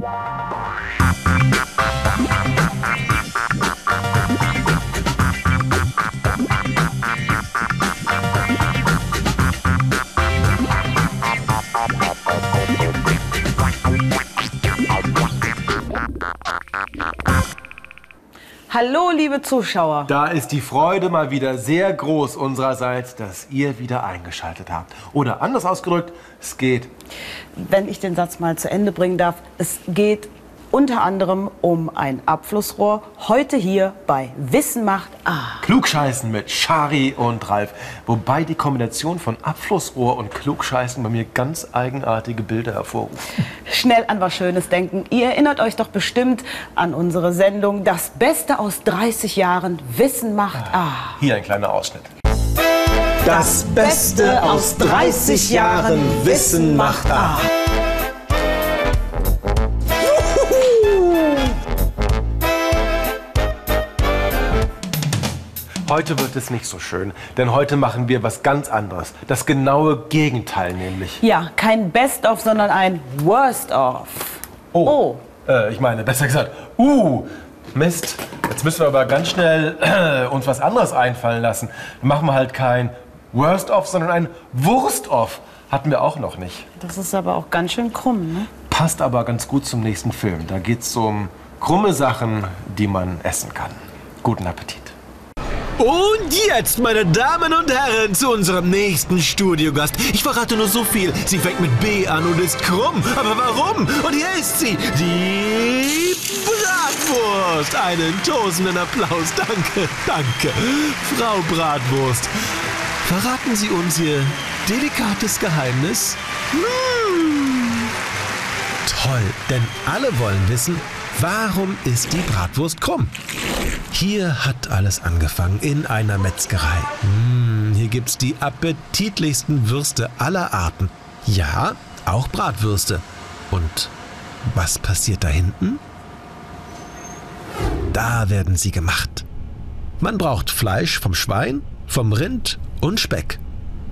Wow. Hallo, liebe Zuschauer. Da ist die Freude mal wieder sehr groß unsererseits, dass ihr wieder eingeschaltet habt. Oder anders ausgedrückt, es geht. Wenn ich den Satz mal zu Ende bringen darf, es geht unter anderem um ein Abflussrohr. Heute hier bei Wissen macht A. Klugscheißen mit Shari und Ralf. Wobei die Kombination von Abflussrohr und Klugscheißen bei mir ganz eigenartige Bilder hervorruft. Schnell an was Schönes denken. Ihr erinnert euch doch bestimmt an unsere Sendung Das Beste aus 30 Jahren Wissen macht A. Hier ein kleiner Ausschnitt. Das Beste aus 30 Jahren Wissen macht A. Heute wird es nicht so schön, denn heute machen wir was ganz anderes. Das genaue Gegenteil nämlich. Ja, kein Best-of, sondern ein Worst-of. Oh. Äh, ich meine, besser gesagt, uh, Mist. Jetzt müssen wir aber ganz schnell äh, uns was anderes einfallen lassen. Machen wir halt kein Worst-of, sondern ein Wurst-of. Hatten wir auch noch nicht. Das ist aber auch ganz schön krumm, ne? Passt aber ganz gut zum nächsten Film. Da geht es um krumme Sachen, die man essen kann. Guten Appetit. Und jetzt, meine Damen und Herren, zu unserem nächsten Studiogast. Ich verrate nur so viel. Sie fängt mit B an und ist krumm. Aber warum? Und hier ist sie, die Bratwurst. Einen tosenden Applaus. Danke, danke. Frau Bratwurst, verraten Sie uns Ihr delikates Geheimnis? Hm. Toll, denn alle wollen wissen, warum ist die Bratwurst krumm? Hier hat alles angefangen in einer Metzgerei. Hm, hier gibt's die appetitlichsten Würste aller Arten. Ja, auch Bratwürste. Und was passiert da hinten? Da werden sie gemacht. Man braucht Fleisch vom Schwein, vom Rind und Speck.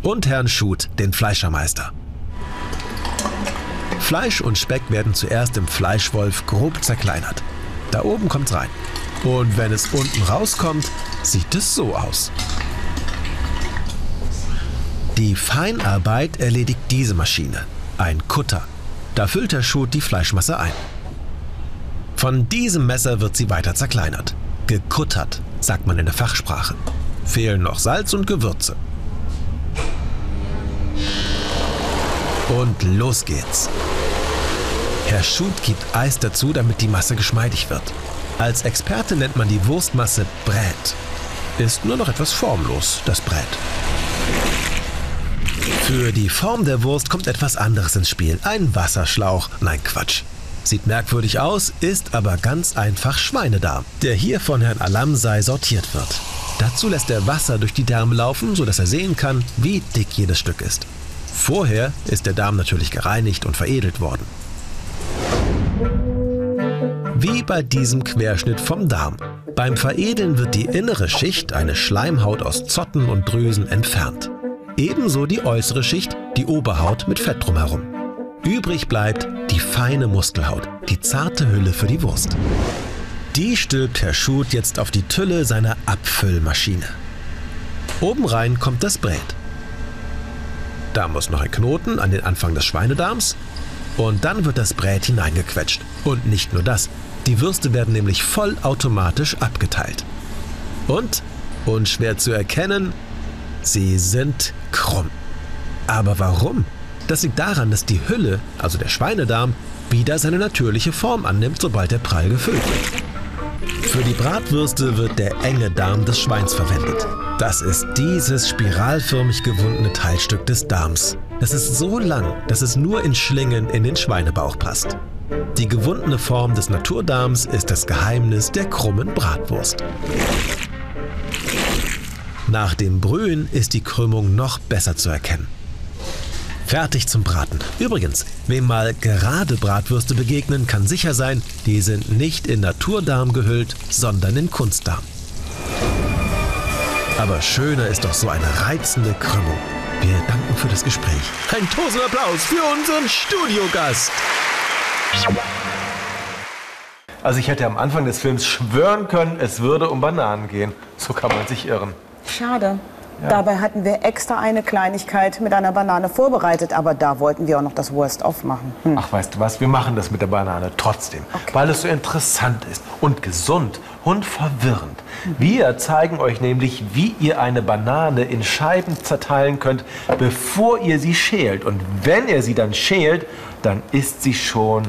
Und Herrn Schut, den Fleischermeister. Fleisch und Speck werden zuerst im Fleischwolf grob zerkleinert. Da oben kommt's rein. Und wenn es unten rauskommt, sieht es so aus. Die Feinarbeit erledigt diese Maschine, ein Kutter. Da füllt der Schut die Fleischmasse ein. Von diesem Messer wird sie weiter zerkleinert. Gekuttert, sagt man in der Fachsprache. Fehlen noch Salz und Gewürze. Und los geht's. Herr Schut gibt Eis dazu, damit die Masse geschmeidig wird. Als Experte nennt man die Wurstmasse Brät. Ist nur noch etwas formlos, das Brät. Für die Form der Wurst kommt etwas anderes ins Spiel. Ein Wasserschlauch. Nein, Quatsch. Sieht merkwürdig aus, ist aber ganz einfach Schweinedarm, der hier von Herrn Alamsei sortiert wird. Dazu lässt er Wasser durch die Därme laufen, sodass er sehen kann, wie dick jedes Stück ist. Vorher ist der Darm natürlich gereinigt und veredelt worden. Wie bei diesem Querschnitt vom Darm. Beim Veredeln wird die innere Schicht, eine Schleimhaut aus Zotten und Drüsen, entfernt. Ebenso die äußere Schicht, die Oberhaut mit Fett drumherum. Übrig bleibt die feine Muskelhaut, die zarte Hülle für die Wurst. Die stülpt Herr Schut jetzt auf die Tülle seiner Abfüllmaschine. Oben rein kommt das Brät. Da muss noch ein Knoten an den Anfang des Schweinedarms und dann wird das Brät hineingequetscht. Und nicht nur das, die Würste werden nämlich vollautomatisch abgeteilt. Und, unschwer zu erkennen, sie sind krumm. Aber warum? Das liegt daran, dass die Hülle, also der Schweinedarm, wieder seine natürliche Form annimmt, sobald der Prall gefüllt wird. Für die Bratwürste wird der enge Darm des Schweins verwendet. Das ist dieses spiralförmig gewundene Teilstück des Darms. Das ist so lang, dass es nur in Schlingen in den Schweinebauch passt. Die gewundene Form des Naturdarms ist das Geheimnis der krummen Bratwurst. Nach dem Brühen ist die Krümmung noch besser zu erkennen. Fertig zum Braten. Übrigens, wem mal gerade Bratwürste begegnen, kann sicher sein, die sind nicht in Naturdarm gehüllt, sondern in Kunstdarm. Aber schöner ist doch so eine reizende Krümmung. Wir danken Dank für das Gespräch. Ein tosender für unseren Studiogast. Also ich hätte am Anfang des Films schwören können, es würde um Bananen gehen. So kann man sich irren. Schade. Dabei hatten wir extra eine Kleinigkeit mit einer Banane vorbereitet, aber da wollten wir auch noch das Worst-of machen. Hm. Ach, weißt du was? Wir machen das mit der Banane trotzdem, weil es so interessant ist und gesund und verwirrend. Wir zeigen euch nämlich, wie ihr eine Banane in Scheiben zerteilen könnt, bevor ihr sie schält. Und wenn ihr sie dann schält, dann ist sie schon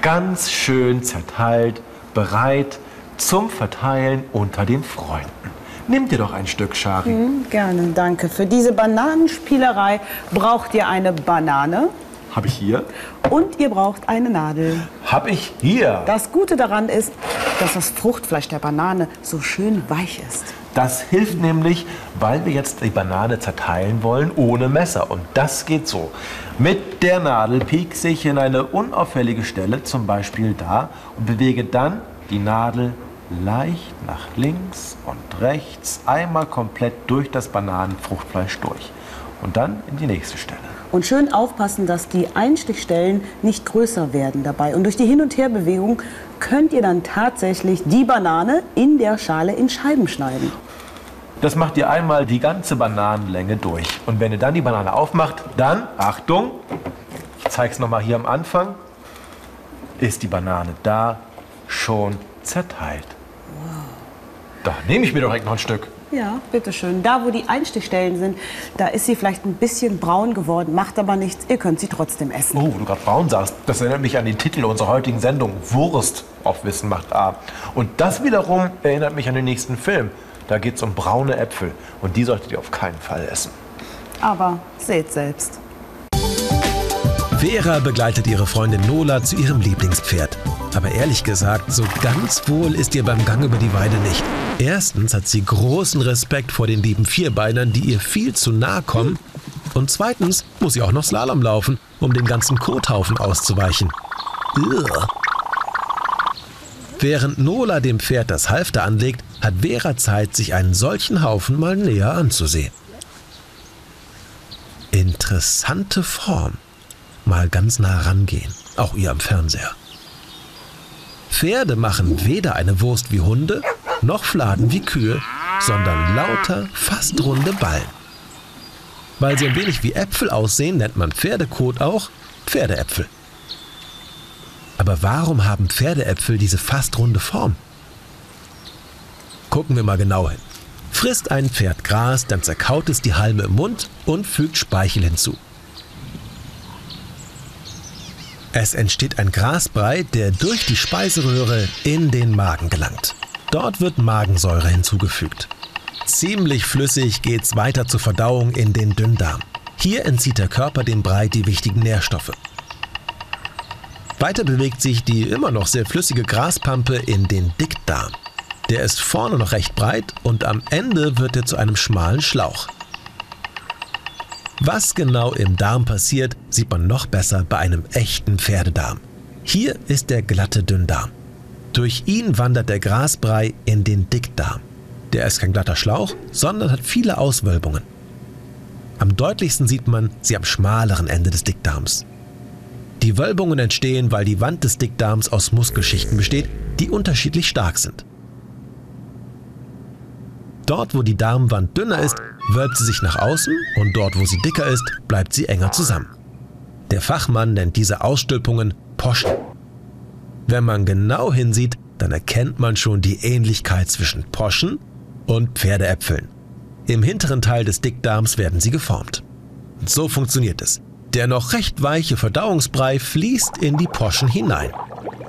ganz schön zerteilt, bereit zum Verteilen unter den Freunden. Nimm dir doch ein Stück, Shari. Hm, gerne, danke. Für diese Bananenspielerei braucht ihr eine Banane Hab ich hier? und ihr braucht eine Nadel. Hab ich hier. Das Gute daran ist, dass das Fruchtfleisch der Banane so schön weich ist. Das hilft nämlich, weil wir jetzt die Banane zerteilen wollen ohne Messer. Und das geht so. Mit der Nadel piekse ich in eine unauffällige Stelle, zum Beispiel da, und bewege dann die Nadel leicht nach links und rechts einmal komplett durch das Bananenfruchtfleisch durch. Und dann in die nächste Stelle. Und schön aufpassen, dass die Einstichstellen nicht größer werden dabei. Und durch die Hin- und Herbewegung könnt ihr dann tatsächlich die Banane in der Schale in Scheiben schneiden. Das macht ihr einmal die ganze Bananenlänge durch. Und wenn ihr dann die Banane aufmacht, dann, Achtung, ich zeige es nochmal hier am Anfang, ist die Banane da schon zerteilt. Da nehme ich mir doch direkt noch ein Stück. Ja, bitteschön. Da, wo die Einstichstellen sind, da ist sie vielleicht ein bisschen braun geworden, macht aber nichts. Ihr könnt sie trotzdem essen. Oh, wo du gerade braun sagst, das erinnert mich an den Titel unserer heutigen Sendung, Wurst auf Wissen macht A. Und das wiederum erinnert mich an den nächsten Film. Da geht es um braune Äpfel. Und die solltet ihr auf keinen Fall essen. Aber seht selbst. Vera begleitet ihre Freundin Nola zu ihrem Lieblingspferd. Aber ehrlich gesagt, so ganz wohl ist ihr beim Gang über die Weide nicht. Erstens hat sie großen Respekt vor den lieben Vierbeinern, die ihr viel zu nahe kommen. Und zweitens muss sie auch noch Slalom laufen, um den ganzen Kothaufen auszuweichen. Ugh. Während Nola dem Pferd das Halfter anlegt, hat Vera Zeit, sich einen solchen Haufen mal näher anzusehen. Interessante Form. Mal ganz nah rangehen, auch ihr am Fernseher. Pferde machen weder eine Wurst wie Hunde, noch Fladen wie Kühe, sondern lauter, fast runde Ballen. Weil sie ein wenig wie Äpfel aussehen, nennt man Pferdekot auch Pferdeäpfel. Aber warum haben Pferdeäpfel diese fast runde Form? Gucken wir mal genau hin. Frisst ein Pferd Gras, dann zerkaut es die Halme im Mund und fügt Speichel hinzu. Es entsteht ein Grasbrei, der durch die Speiseröhre in den Magen gelangt. Dort wird Magensäure hinzugefügt. Ziemlich flüssig geht's weiter zur Verdauung in den Dünndarm. Hier entzieht der Körper dem Brei die wichtigen Nährstoffe. Weiter bewegt sich die immer noch sehr flüssige Graspampe in den Dickdarm. Der ist vorne noch recht breit und am Ende wird er zu einem schmalen Schlauch. Was genau im Darm passiert, sieht man noch besser bei einem echten Pferdedarm. Hier ist der glatte Dünndarm. Durch ihn wandert der Grasbrei in den Dickdarm. Der ist kein glatter Schlauch, sondern hat viele Auswölbungen. Am deutlichsten sieht man sie am schmaleren Ende des Dickdarms. Die Wölbungen entstehen, weil die Wand des Dickdarms aus Muskelschichten besteht, die unterschiedlich stark sind. Dort, wo die Darmwand dünner ist, wölbt sie sich nach außen und dort, wo sie dicker ist, bleibt sie enger zusammen. Der Fachmann nennt diese Ausstülpungen Poschen. Wenn man genau hinsieht, dann erkennt man schon die Ähnlichkeit zwischen Poschen und Pferdeäpfeln. Im hinteren Teil des Dickdarms werden sie geformt. Und so funktioniert es. Der noch recht weiche Verdauungsbrei fließt in die Poschen hinein.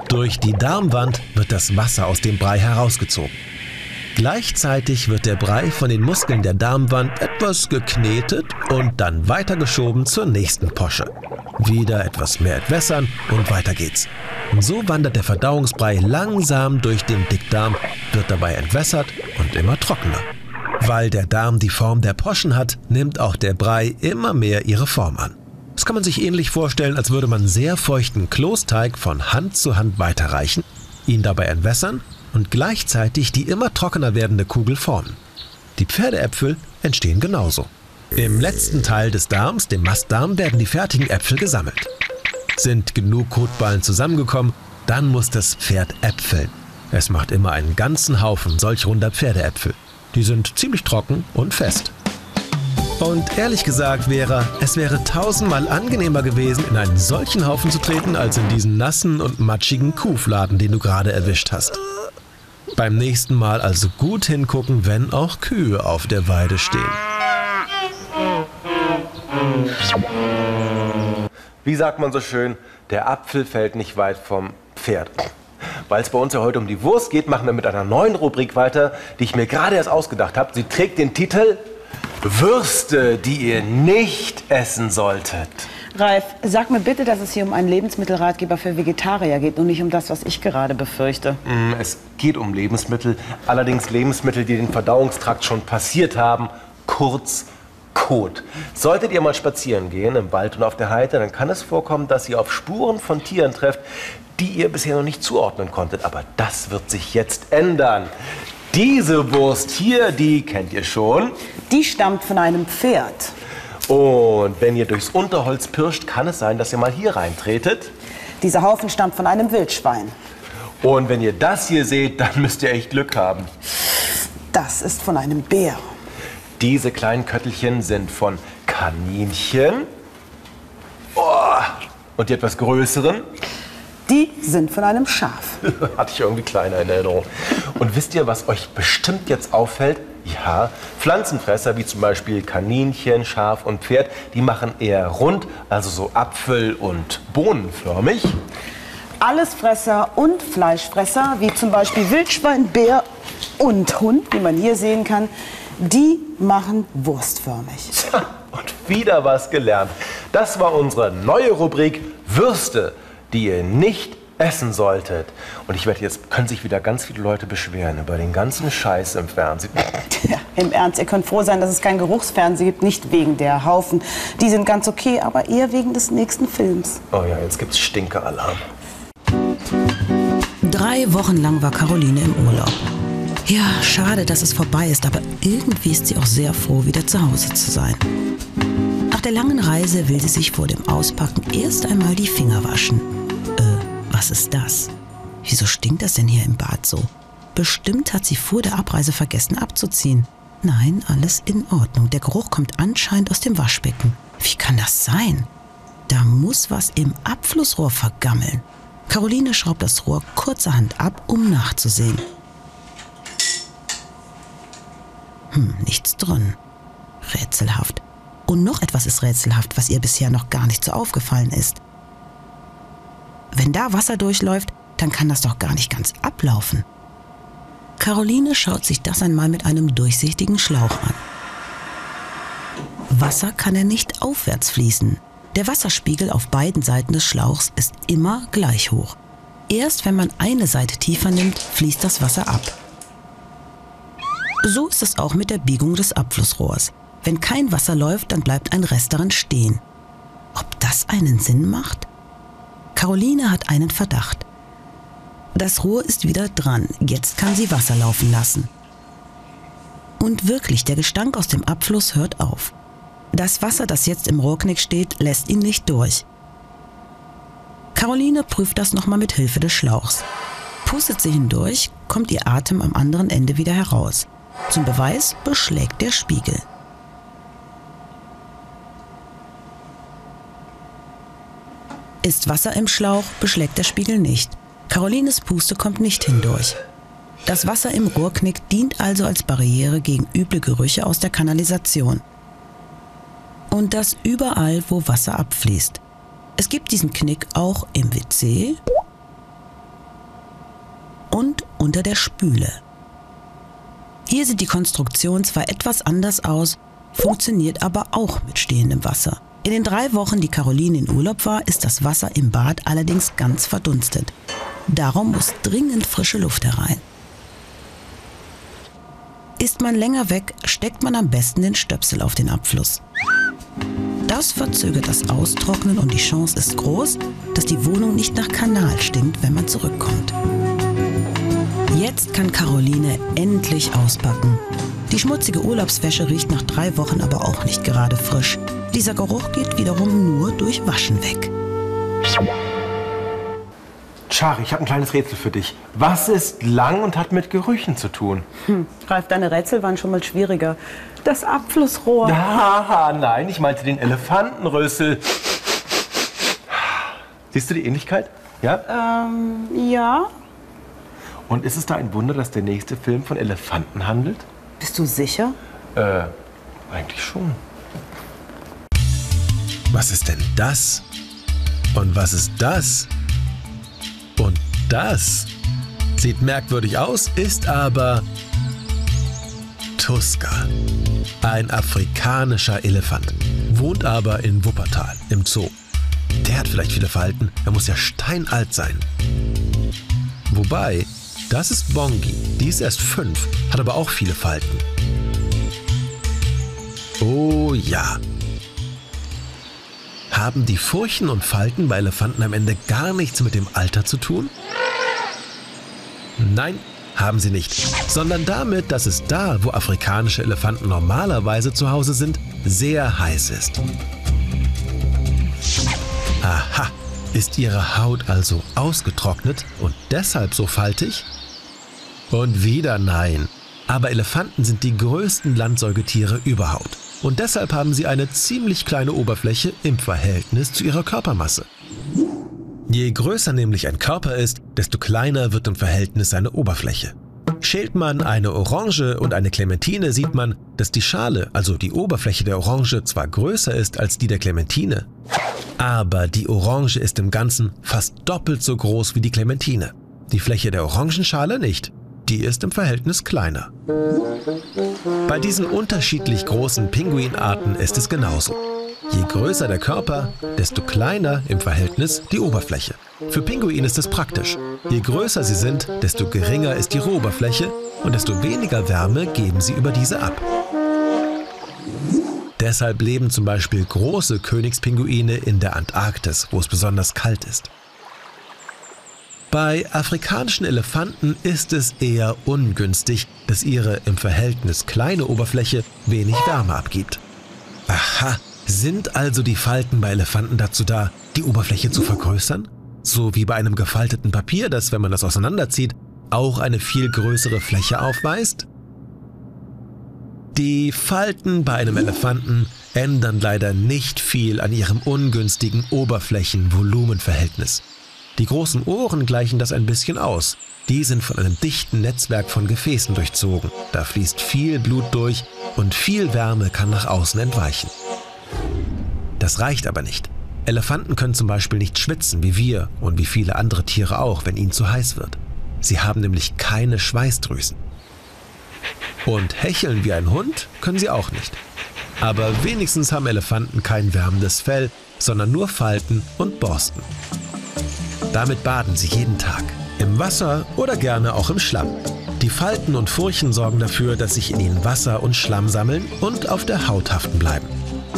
Durch die Darmwand wird das Wasser aus dem Brei herausgezogen. Gleichzeitig wird der Brei von den Muskeln der Darmwand etwas geknetet und dann weitergeschoben zur nächsten Posche. Wieder etwas mehr entwässern und weiter geht's. So wandert der Verdauungsbrei langsam durch den Dickdarm, wird dabei entwässert und immer trockener. Weil der Darm die Form der Poschen hat, nimmt auch der Brei immer mehr ihre Form an. Das kann man sich ähnlich vorstellen, als würde man sehr feuchten Klosteig von Hand zu Hand weiterreichen, ihn dabei entwässern und gleichzeitig die immer trockener werdende Kugel formen. Die Pferdeäpfel entstehen genauso. Im letzten Teil des Darms, dem Mastdarm, werden die fertigen Äpfel gesammelt. Sind genug Kotballen zusammengekommen, dann muss das Pferd äpfeln. Es macht immer einen ganzen Haufen solch runder Pferdeäpfel. Die sind ziemlich trocken und fest. Und ehrlich gesagt, Vera, es wäre tausendmal angenehmer gewesen, in einen solchen Haufen zu treten, als in diesen nassen und matschigen Kuhfladen, den du gerade erwischt hast. Beim nächsten Mal also gut hingucken, wenn auch Kühe auf der Weide stehen. Wie sagt man so schön, der Apfel fällt nicht weit vom Pferd. Weil es bei uns ja heute um die Wurst geht, machen wir mit einer neuen Rubrik weiter, die ich mir gerade erst ausgedacht habe. Sie trägt den Titel Würste, die ihr nicht essen solltet. Ralf, sag mir bitte, dass es hier um einen Lebensmittelratgeber für Vegetarier geht und nicht um das, was ich gerade befürchte. Mm, Es geht um Lebensmittel, allerdings Lebensmittel, die den Verdauungstrakt schon passiert haben, kurz Kot. Solltet ihr mal spazieren gehen im Wald und auf der Heide, dann kann es vorkommen, dass ihr auf Spuren von Tieren trefft, die ihr bisher noch nicht zuordnen konntet. Aber das wird sich jetzt ändern. Diese Wurst hier, die kennt ihr schon. Die stammt von einem Pferd. Und wenn ihr durchs Unterholz pirscht, kann es sein, dass ihr mal hier reintretet. Dieser Haufen stammt von einem Wildschwein. Und wenn ihr das hier seht, dann müsst ihr echt Glück haben. Das ist von einem Bär. Diese kleinen Köttelchen sind von Kaninchen. Oh, und die etwas größeren Die sind von einem Schaf. hatte ich irgendwie kleiner in Erinnerung. Und wisst ihr, was euch bestimmt jetzt auffällt? Ja, Pflanzenfresser wie zum Beispiel Kaninchen, Schaf und Pferd, die machen eher rund, also so apfel- und bohnenförmig. Allesfresser und Fleischfresser, wie zum Beispiel Wildschwein, Bär und Hund, wie man hier sehen kann, die machen wurstförmig. Tja, Und wieder was gelernt. Das war unsere neue Rubrik Würste, die ihr nicht essen solltet. Und ich wette, jetzt können sich wieder ganz viele Leute beschweren über den ganzen Scheiß im Fernsehen. Ja, Im Ernst, ihr könnt froh sein, dass es kein Geruchsfernsehen gibt, nicht wegen der Haufen. Die sind ganz okay, aber eher wegen des nächsten Films. Oh ja, jetzt gibt's Stinkealarm. Drei Wochen lang war Caroline im Urlaub. Ja, schade, dass es vorbei ist, aber irgendwie ist sie auch sehr froh, wieder zu Hause zu sein. Nach der langen Reise will sie sich vor dem Auspacken erst einmal die Finger waschen. Äh, was ist das? Wieso stinkt das denn hier im Bad so? Bestimmt hat sie vor der Abreise vergessen abzuziehen. Nein, alles in Ordnung. Der Geruch kommt anscheinend aus dem Waschbecken. Wie kann das sein? Da muss was im Abflussrohr vergammeln. Caroline schraubt das Rohr kurzerhand ab, um nachzusehen. Hm, nichts drin. Rätselhaft. Und noch etwas ist rätselhaft, was ihr bisher noch gar nicht so aufgefallen ist. Wenn da Wasser durchläuft, dann kann das doch gar nicht ganz ablaufen. Caroline schaut sich das einmal mit einem durchsichtigen Schlauch an. Wasser kann er nicht aufwärts fließen. Der Wasserspiegel auf beiden Seiten des Schlauchs ist immer gleich hoch. Erst wenn man eine Seite tiefer nimmt, fließt das Wasser ab. So ist es auch mit der Biegung des Abflussrohrs. Wenn kein Wasser läuft, dann bleibt ein Rest daran stehen. Ob das einen Sinn macht? Caroline hat einen Verdacht. Das Rohr ist wieder dran. Jetzt kann sie Wasser laufen lassen. Und wirklich, der Gestank aus dem Abfluss hört auf. Das Wasser, das jetzt im Rohrknick steht, lässt ihn nicht durch. Caroline prüft das nochmal mit Hilfe des Schlauchs. Pustet sie hindurch, kommt ihr Atem am anderen Ende wieder heraus. Zum Beweis beschlägt der Spiegel. Ist Wasser im Schlauch, beschlägt der Spiegel nicht. Carolines Puste kommt nicht hindurch. Das Wasser im Rohrknick dient also als Barriere gegen üble Gerüche aus der Kanalisation. Und das überall, wo Wasser abfließt. Es gibt diesen Knick auch im WC und unter der Spüle. Hier sieht die Konstruktion zwar etwas anders aus, funktioniert aber auch mit stehendem Wasser. In den drei Wochen, die Caroline in Urlaub war, ist das Wasser im Bad allerdings ganz verdunstet. Darum muss dringend frische Luft herein. Ist man länger weg, steckt man am besten den Stöpsel auf den Abfluss. Das verzögert das Austrocknen und die Chance ist groß, dass die Wohnung nicht nach Kanal stinkt, wenn man zurückkommt. Jetzt kann Caroline endlich auspacken. Die schmutzige Urlaubswäsche riecht nach drei Wochen aber auch nicht gerade frisch. Dieser Geruch geht wiederum nur durch Waschen weg. Chari, ich habe ein kleines Rätsel für dich. Was ist lang und hat mit Gerüchen zu tun? Hm. Ralf, deine Rätsel waren schon mal schwieriger. Das Abflussrohr. Ah, nein, ich meinte den Elefantenrössel. Siehst du die Ähnlichkeit? Ja? Ähm, ja. Und ist es da ein Wunder, dass der nächste Film von Elefanten handelt? Bist du sicher? Äh, eigentlich schon. Was ist denn das? Und was ist das? Und das? Sieht merkwürdig aus, ist aber Tuska. Ein afrikanischer Elefant. Wohnt aber in Wuppertal im Zoo. Der hat vielleicht viele Falten, er muss ja steinalt sein. Wobei, das ist Bongi, die ist erst fünf, hat aber auch viele Falten. Oh ja. Haben die Furchen und Falten bei Elefanten am Ende gar nichts mit dem Alter zu tun? Nein, haben sie nicht, sondern damit, dass es da, wo afrikanische Elefanten normalerweise zu Hause sind, sehr heiß ist. Aha, ist ihre Haut also ausgetrocknet und deshalb so faltig? Und wieder nein. Aber Elefanten sind die größten Landsäugetiere überhaupt. Und deshalb haben sie eine ziemlich kleine Oberfläche im Verhältnis zu ihrer Körpermasse. Je größer nämlich ein Körper ist, desto kleiner wird im Verhältnis seine Oberfläche. Schält man eine Orange und eine Clementine, sieht man, dass die Schale, also die Oberfläche der Orange, zwar größer ist als die der Clementine, aber die Orange ist im Ganzen fast doppelt so groß wie die Clementine. Die Fläche der Orangenschale nicht. Die ist im Verhältnis kleiner. Bei diesen unterschiedlich großen Pinguinarten ist es genauso. Je größer der Körper, desto kleiner im Verhältnis die Oberfläche. Für Pinguine ist es praktisch. Je größer sie sind, desto geringer ist ihre Oberfläche und desto weniger Wärme geben sie über diese ab. Deshalb leben zum Beispiel große Königspinguine in der Antarktis, wo es besonders kalt ist. Bei afrikanischen Elefanten ist es eher ungünstig, dass ihre im Verhältnis kleine Oberfläche wenig Wärme abgibt. Aha, sind also die Falten bei Elefanten dazu da, die Oberfläche zu vergrößern? So wie bei einem gefalteten Papier, das, wenn man das auseinanderzieht, auch eine viel größere Fläche aufweist? Die Falten bei einem Elefanten ändern leider nicht viel an ihrem ungünstigen Oberflächen-Volumenverhältnis. Die großen Ohren gleichen das ein bisschen aus. Die sind von einem dichten Netzwerk von Gefäßen durchzogen. Da fließt viel Blut durch und viel Wärme kann nach außen entweichen. Das reicht aber nicht. Elefanten können zum Beispiel nicht schwitzen wie wir und wie viele andere Tiere auch, wenn ihnen zu heiß wird. Sie haben nämlich keine Schweißdrüsen. Und hecheln wie ein Hund können sie auch nicht. Aber wenigstens haben Elefanten kein wärmendes Fell, sondern nur Falten und Borsten. Damit baden sie jeden Tag. Im Wasser oder gerne auch im Schlamm. Die Falten und Furchen sorgen dafür, dass sich in ihnen Wasser und Schlamm sammeln und auf der Haut haften bleiben.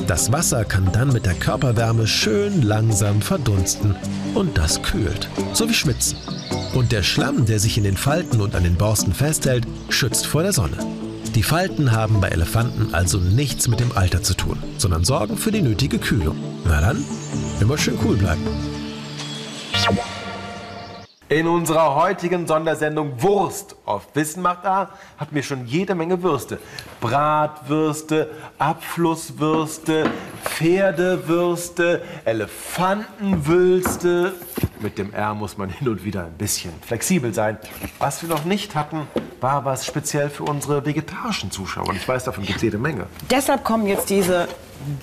Das Wasser kann dann mit der Körperwärme schön langsam verdunsten und das kühlt, so wie Schwitzen. Und der Schlamm, der sich in den Falten und an den Borsten festhält, schützt vor der Sonne. Die Falten haben bei Elefanten also nichts mit dem Alter zu tun, sondern sorgen für die nötige Kühlung. Na dann, immer schön cool bleiben. In unserer heutigen Sondersendung Wurst auf Wissen macht A hatten wir schon jede Menge Würste. Bratwürste, Abflusswürste, Pferdewürste, Elefantenwülste. Mit dem R muss man hin und wieder ein bisschen flexibel sein. Was wir noch nicht hatten, war was speziell für unsere vegetarischen Zuschauer. Und ich weiß, davon gibt es jede Menge. Deshalb kommen jetzt diese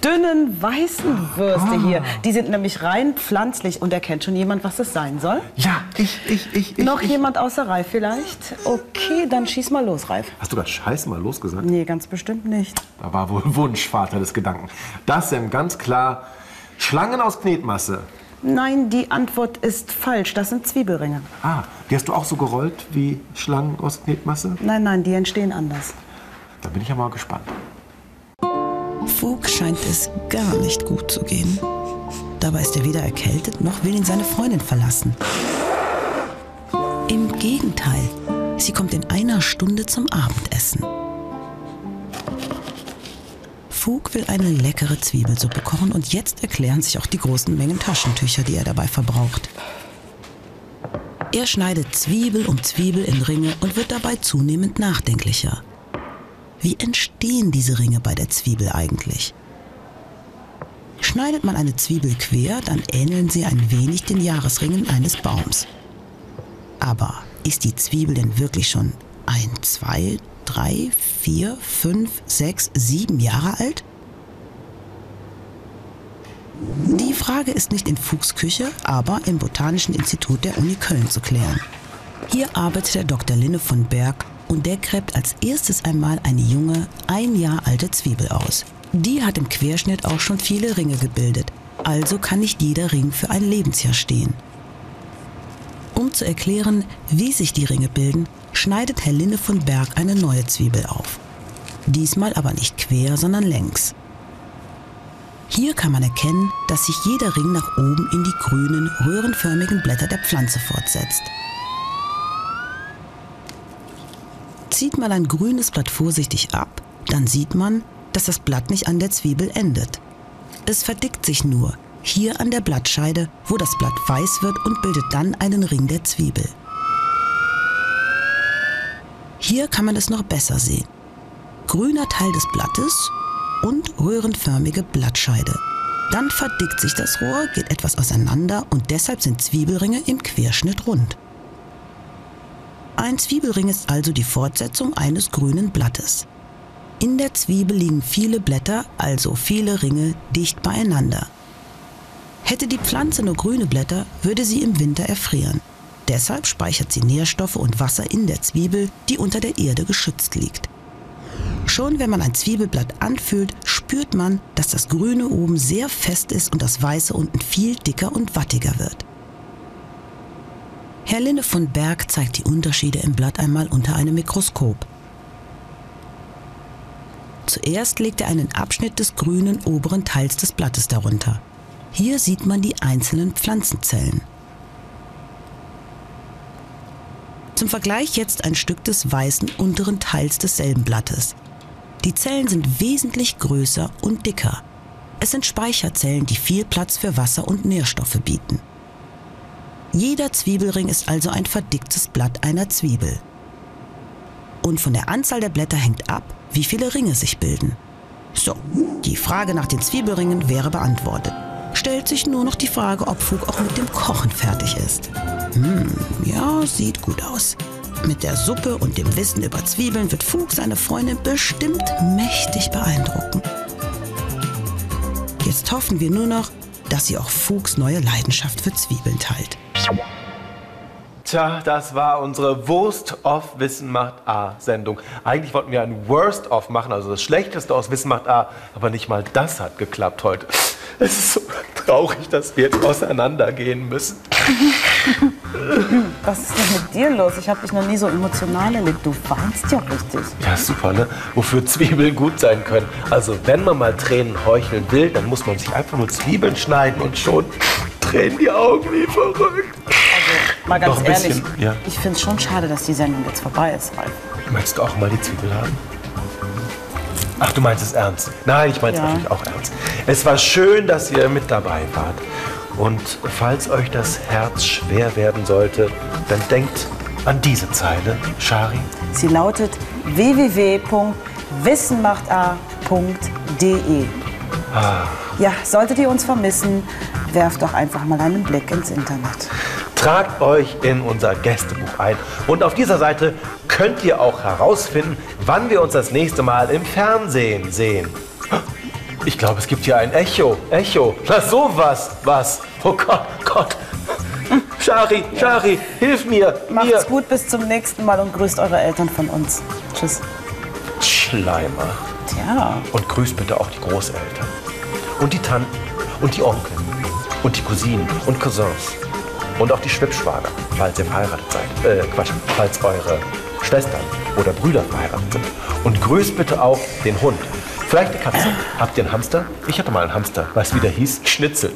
dünnen weißen Würste hier. Die sind nämlich rein pflanzlich. Und erkennt schon jemand, was das sein soll? Ja, ich, ich, ich, ich. Noch ich. jemand außer Ralf vielleicht? Okay, dann schieß mal los, Ralf. Hast du gerade Scheiß mal losgesagt? Nee, ganz bestimmt nicht. Da war wohl Wunschvater des Gedanken. Das sind ganz klar Schlangen aus Knetmasse. Nein, die Antwort ist falsch. Das sind Zwiebelringe. Ah, die hast du auch so gerollt wie Schlangen aus Knetmasse? Nein, nein, die entstehen anders. Da bin ich ja mal gespannt. Fug scheint es gar nicht gut zu gehen. Dabei ist er weder erkältet noch will ihn seine Freundin verlassen. Im Gegenteil, sie kommt in einer Stunde zum Abendessen. Fug will eine leckere Zwiebelsuppe kochen und jetzt erklären sich auch die großen Mengen Taschentücher, die er dabei verbraucht. Er schneidet Zwiebel um Zwiebel in Ringe und wird dabei zunehmend nachdenklicher. Wie entstehen diese Ringe bei der Zwiebel eigentlich? Schneidet man eine Zwiebel quer, dann ähneln sie ein wenig den Jahresringen eines Baums. Aber ist die Zwiebel denn wirklich schon ein, zwei, drei, vier, fünf, sechs, sieben Jahre alt? Die Frage ist nicht in Fuchs Küche, aber im Botanischen Institut der Uni Köln zu klären. Hier arbeitet der Dr. Linne von Berg und der gräbt als erstes einmal eine junge, ein Jahr alte Zwiebel aus. Die hat im Querschnitt auch schon viele Ringe gebildet, also kann nicht jeder Ring für ein Lebensjahr stehen. Um zu erklären, wie sich die Ringe bilden, schneidet Herr Linne von Berg eine neue Zwiebel auf. Diesmal aber nicht quer, sondern längs. Hier kann man erkennen, dass sich jeder Ring nach oben in die grünen, röhrenförmigen Blätter der Pflanze fortsetzt. Zieht man ein grünes Blatt vorsichtig ab, dann sieht man, dass das Blatt nicht an der Zwiebel endet. Es verdickt sich nur, hier an der Blattscheide, wo das Blatt weiß wird und bildet dann einen Ring der Zwiebel. Hier kann man es noch besser sehen. Grüner Teil des Blattes und röhrenförmige Blattscheide. Dann verdickt sich das Rohr, geht etwas auseinander und deshalb sind Zwiebelringe im Querschnitt rund. Ein Zwiebelring ist also die Fortsetzung eines grünen Blattes. In der Zwiebel liegen viele Blätter, also viele Ringe, dicht beieinander. Hätte die Pflanze nur grüne Blätter, würde sie im Winter erfrieren. Deshalb speichert sie Nährstoffe und Wasser in der Zwiebel, die unter der Erde geschützt liegt. Schon wenn man ein Zwiebelblatt anfühlt, spürt man, dass das Grüne oben sehr fest ist und das Weiße unten viel dicker und wattiger wird. Herr Linne von Berg zeigt die Unterschiede im Blatt einmal unter einem Mikroskop. Zuerst legt er einen Abschnitt des grünen oberen Teils des Blattes darunter. Hier sieht man die einzelnen Pflanzenzellen. Zum Vergleich jetzt ein Stück des weißen unteren Teils desselben Blattes. Die Zellen sind wesentlich größer und dicker. Es sind Speicherzellen, die viel Platz für Wasser und Nährstoffe bieten. Jeder Zwiebelring ist also ein verdicktes Blatt einer Zwiebel. Und von der Anzahl der Blätter hängt ab, wie viele Ringe sich bilden. So, die Frage nach den Zwiebelringen wäre beantwortet. Stellt sich nur noch die Frage, ob Fug auch mit dem Kochen fertig ist. Hm, ja, sieht gut aus. Mit der Suppe und dem Wissen über Zwiebeln wird Fug seine Freundin bestimmt mächtig beeindrucken. Jetzt hoffen wir nur noch, dass sie auch Fugs neue Leidenschaft für Zwiebeln teilt. Tja, das war unsere Worst of Wissen macht A Sendung. Eigentlich wollten wir ein Worst of machen, also das Schlechteste aus Wissen macht A, aber nicht mal das hat geklappt heute. Es ist so traurig, dass wir jetzt auseinandergehen müssen. Was ist denn mit dir los? Ich habe dich noch nie so emotional erlebt. Du weinst ja richtig. Ja, super, ne? Wofür Zwiebeln gut sein können. Also, wenn man mal Tränen heucheln will, dann muss man sich einfach nur Zwiebeln schneiden und schon tränen die Augen wie verrückt. Mal ganz Noch ein ehrlich, bisschen, ja. ich finde es schon schade, dass die Sendung jetzt vorbei ist, Ralf. Möchtest du auch mal die Zwiebel haben? Ach, du meinst es ernst? Nein, ich meine es Ja. natürlich auch ernst. Es war schön, dass ihr mit dabei wart. Und falls euch das Herz schwer werden sollte, dann denkt an diese Zeile, Shari. Sie lautet www.wissenmachta.de. Ja, solltet ihr uns vermissen, werft doch einfach mal einen Blick ins Internet. Tragt euch in unser Gästebuch ein. Und auf dieser Seite könnt ihr auch herausfinden, wann wir uns das nächste Mal im Fernsehen sehen. Ich glaube, es gibt hier ein Echo. Echo. Na sowas. Was? Oh Gott, Gott. Shari, Shari, hilf mir. Macht's mir. gut, bis zum nächsten Mal und grüßt eure Eltern von uns. Tschüss. Schleimer. Tja. Und grüßt bitte auch die Großeltern. Und die Tanten. Und die Onkel. Und die Cousinen und Cousins. Und auch die Schwibschwager, falls ihr verheiratet seid. Äh, Quatsch, falls eure Schwestern oder Brüder verheiratet sind. Und grüßt bitte auch den Hund. Vielleicht eine Katze. Habt ihr einen Hamster? Ich hatte mal einen Hamster. Weißt du, wie der hieß? Schnitzel.